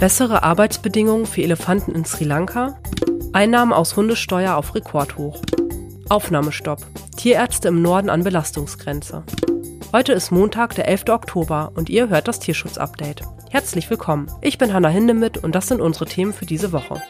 Bessere Arbeitsbedingungen für Elefanten in Sri Lanka? Einnahmen aus Hundesteuer auf Rekordhoch. Aufnahmestopp. Tierärzte im Norden an Belastungsgrenze. Heute ist Montag, der 11. Oktober und ihr hört das Tierschutz-Update. Herzlich willkommen. Ich bin Hanna Hindemith und das sind unsere Themen für diese Woche.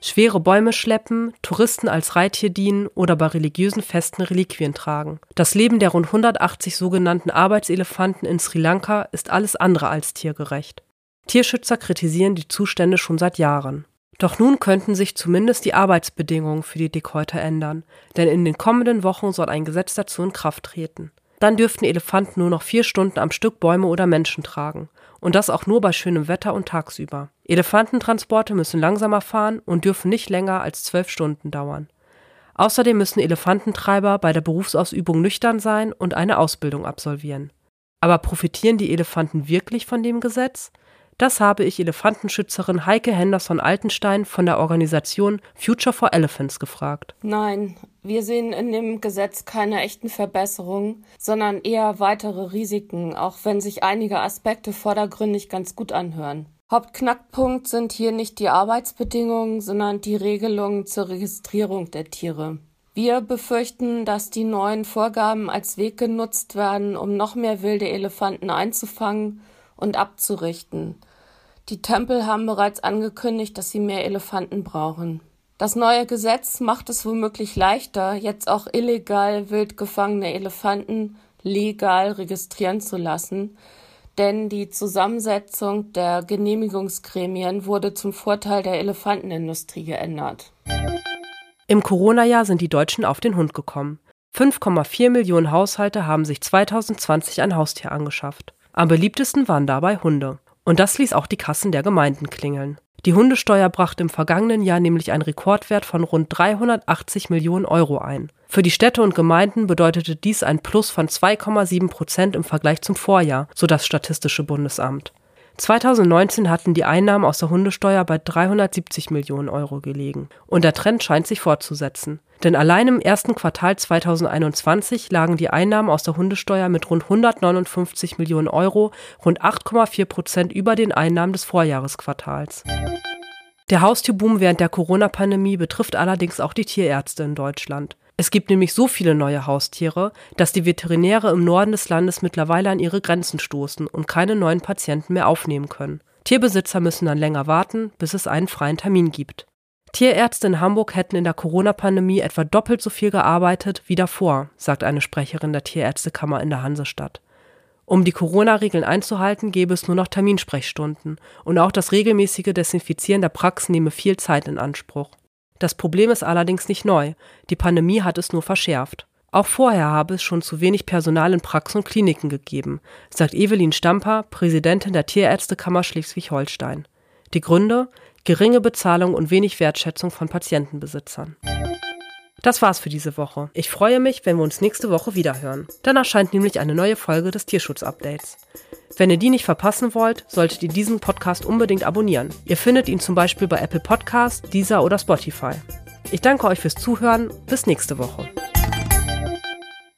Schwere Bäume schleppen, Touristen als Reittier dienen oder bei religiösen Festen Reliquien tragen. Das Leben der rund 180 sogenannten Arbeitselefanten in Sri Lanka ist alles andere als tiergerecht. Tierschützer kritisieren die Zustände schon seit Jahren. Doch nun könnten sich zumindest die Arbeitsbedingungen für die Dickhäuter ändern, denn in den kommenden Wochen soll ein Gesetz dazu in Kraft treten. Dann dürften Elefanten nur noch vier Stunden am Stück Bäume oder Menschen tragen. Und das auch nur bei schönem Wetter und tagsüber. Elefantentransporte müssen langsamer fahren und dürfen nicht länger als zwölf Stunden dauern. Außerdem müssen Elefantentreiber bei der Berufsausübung nüchtern sein und eine Ausbildung absolvieren. Aber profitieren die Elefanten wirklich von dem Gesetz? Das habe ich Elefantenschützerin Heike Henderson-Altenstein von der Organisation Future for Elephants gefragt. Nein, wir sehen in dem Gesetz keine echten Verbesserungen, sondern eher weitere Risiken, auch wenn sich einige Aspekte vordergründig ganz gut anhören. Hauptknackpunkt sind hier nicht die Arbeitsbedingungen, sondern die Regelungen zur Registrierung der Tiere. Wir befürchten, dass die neuen Vorgaben als Weg genutzt werden, um noch mehr wilde Elefanten einzufangen und abzurichten. Die Tempel haben bereits angekündigt, dass sie mehr Elefanten brauchen. Das neue Gesetz macht es womöglich leichter, jetzt auch illegal wild gefangene Elefanten legal registrieren zu lassen, denn die Zusammensetzung der Genehmigungsgremien wurde zum Vorteil der Elefantenindustrie geändert. Im Corona-Jahr sind die Deutschen auf den Hund gekommen. 5,4 Millionen Haushalte haben sich 2020 ein Haustier angeschafft. Am beliebtesten waren dabei Hunde. Und das ließ auch die Kassen der Gemeinden klingeln. Die Hundesteuer brachte im vergangenen Jahr nämlich einen Rekordwert von rund 380 Millionen Euro ein. Für die Städte und Gemeinden bedeutete dies ein Plus von 2,7 Prozent im Vergleich zum Vorjahr, so das Statistische Bundesamt. 2019 hatten die Einnahmen aus der Hundesteuer bei 370 Millionen Euro gelegen. Und der Trend scheint sich fortzusetzen. Denn allein im ersten Quartal 2021 lagen die Einnahmen aus der Hundesteuer mit rund 159 Millionen Euro rund 8,4 Prozent über den Einnahmen des Vorjahresquartals. Der Haustierboom während der Corona-Pandemie betrifft allerdings auch die Tierärzte in Deutschland. Es gibt nämlich so viele neue Haustiere, dass die Veterinäre im Norden des Landes mittlerweile an ihre Grenzen stoßen und keine neuen Patienten mehr aufnehmen können. Tierbesitzer müssen dann länger warten, bis es einen freien Termin gibt. Tierärzte in Hamburg hätten in der Corona-Pandemie etwa doppelt so viel gearbeitet wie davor, sagt eine Sprecherin der Tierärztekammer in der Hansestadt. Um die Corona-Regeln einzuhalten, gäbe es nur noch Terminsprechstunden und auch das regelmäßige Desinfizieren der Praxen nehme viel Zeit in Anspruch. Das Problem ist allerdings nicht neu. Die Pandemie hat es nur verschärft. Auch vorher habe es schon zu wenig Personal in Praxen und Kliniken gegeben, sagt Evelyn Stamper, Präsidentin der Tierärztekammer Schleswig-Holstein. Die Gründe? Geringe Bezahlung und wenig Wertschätzung von Patientenbesitzern. Das war's für diese Woche. Ich freue mich, wenn wir uns nächste Woche wiederhören. Dann erscheint nämlich eine neue Folge des Tierschutz-Updates. Wenn ihr die nicht verpassen wollt, solltet ihr diesen Podcast unbedingt abonnieren. Ihr findet ihn zum Beispiel bei Apple Podcasts, Deezer oder Spotify. Ich danke euch fürs Zuhören. Bis nächste Woche.